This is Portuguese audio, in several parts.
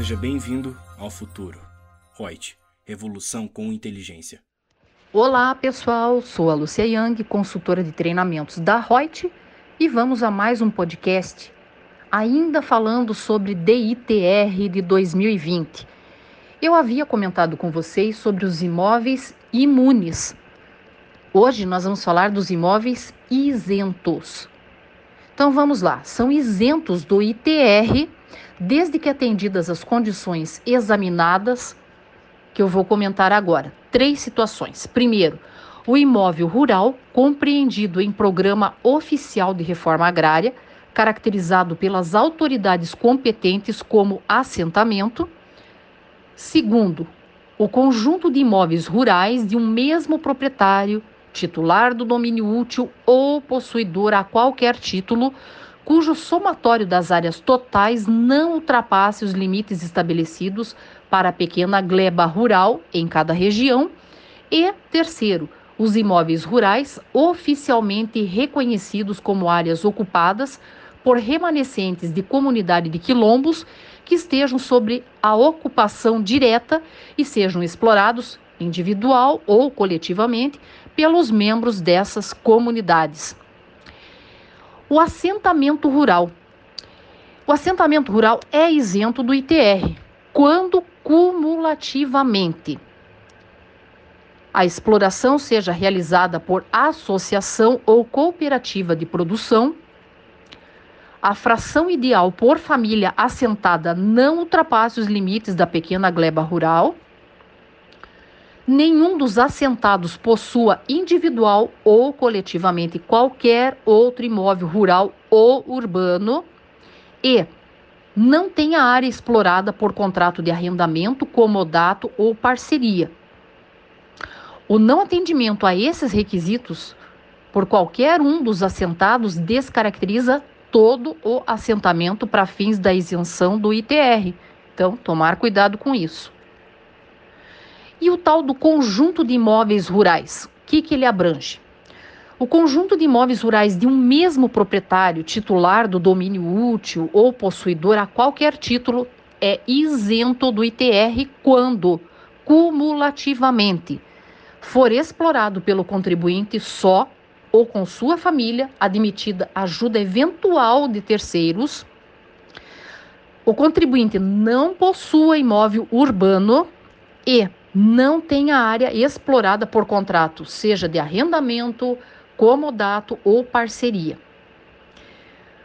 Seja bem-vindo ao futuro. Reut, revolução com inteligência. Olá, pessoal. Sou a Lucia Yang, consultora de treinamentos da Reut, e vamos a mais um podcast, ainda falando sobre DITR de 2020. Eu havia comentado com vocês sobre os imóveis imunes. Hoje nós vamos falar dos imóveis isentos. Então vamos lá, são isentos do ITR desde que atendidas as condições examinadas, que eu vou comentar agora. Três situações. Primeiro, o imóvel rural compreendido em programa oficial de reforma agrária, caracterizado pelas autoridades competentes como assentamento. Segundo, o conjunto de imóveis rurais de um mesmo proprietário, titular do domínio útil ou possuidor a qualquer título, cujo somatório das áreas totais não ultrapasse os limites estabelecidos para a pequena gleba rural em cada região. E, terceiro, os imóveis rurais oficialmente reconhecidos como áreas ocupadas por remanescentes de comunidade de quilombos que estejam sobre a ocupação direta e sejam explorados individual ou coletivamente pelos membros dessas comunidades. O assentamento rural. O assentamento rural é isento do ITR quando cumulativamente a exploração seja realizada por associação ou cooperativa de produção, a fração ideal por família assentada não ultrapasse os limites da pequena gleba rural, nenhum dos assentados possua individual ou coletivamente qualquer outro imóvel rural ou urbano e não tenha área explorada por contrato de arrendamento, comodato ou parceria. O não atendimento a esses requisitos por qualquer um dos assentados descaracteriza todo o assentamento para fins da isenção do ITR. Então, tomar cuidado com isso. E o tal do conjunto de imóveis rurais, o que, que ele abrange? O conjunto de imóveis rurais de um mesmo proprietário, titular do domínio útil ou possuidor a qualquer título, é isento do ITR quando, cumulativamente, for explorado pelo contribuinte só ou com sua família, admitida ajuda eventual de terceiros, o contribuinte não possua imóvel urbano e não tenha área explorada por contrato, seja de arrendamento, comodato ou parceria.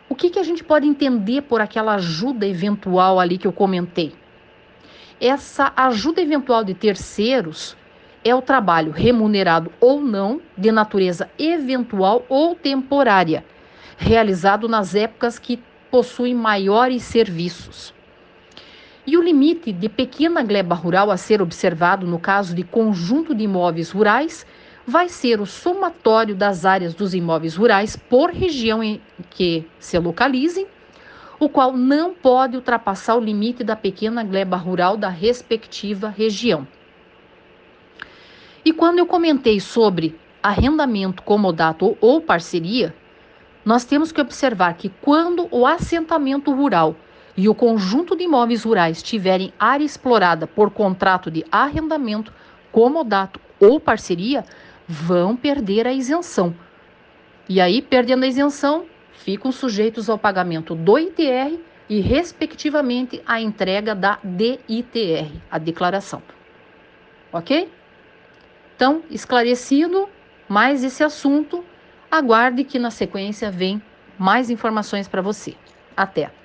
O que, que a gente pode entender por aquela ajuda eventual ali que eu comentei? Essa ajuda eventual de terceiros é o trabalho remunerado ou não, de natureza eventual ou temporária, realizado nas épocas que possuem maiores serviços. E o limite de pequena gleba rural a ser observado no caso de conjunto de imóveis rurais vai ser o somatório das áreas dos imóveis rurais por região em que se localizem, o qual não pode ultrapassar o limite da pequena gleba rural da respectiva região. E quando eu comentei sobre arrendamento, comodato ou parceria, nós temos que observar que quando o assentamento rural e o conjunto de imóveis rurais tiverem área explorada por contrato de arrendamento, comodato ou parceria, vão perder a isenção. E aí, perdendo a isenção, ficam sujeitos ao pagamento do ITR e, respectivamente, à entrega da DITR, a declaração. Ok? Então, esclarecido mais esse assunto, aguarde que na sequência vem mais informações para você. Até!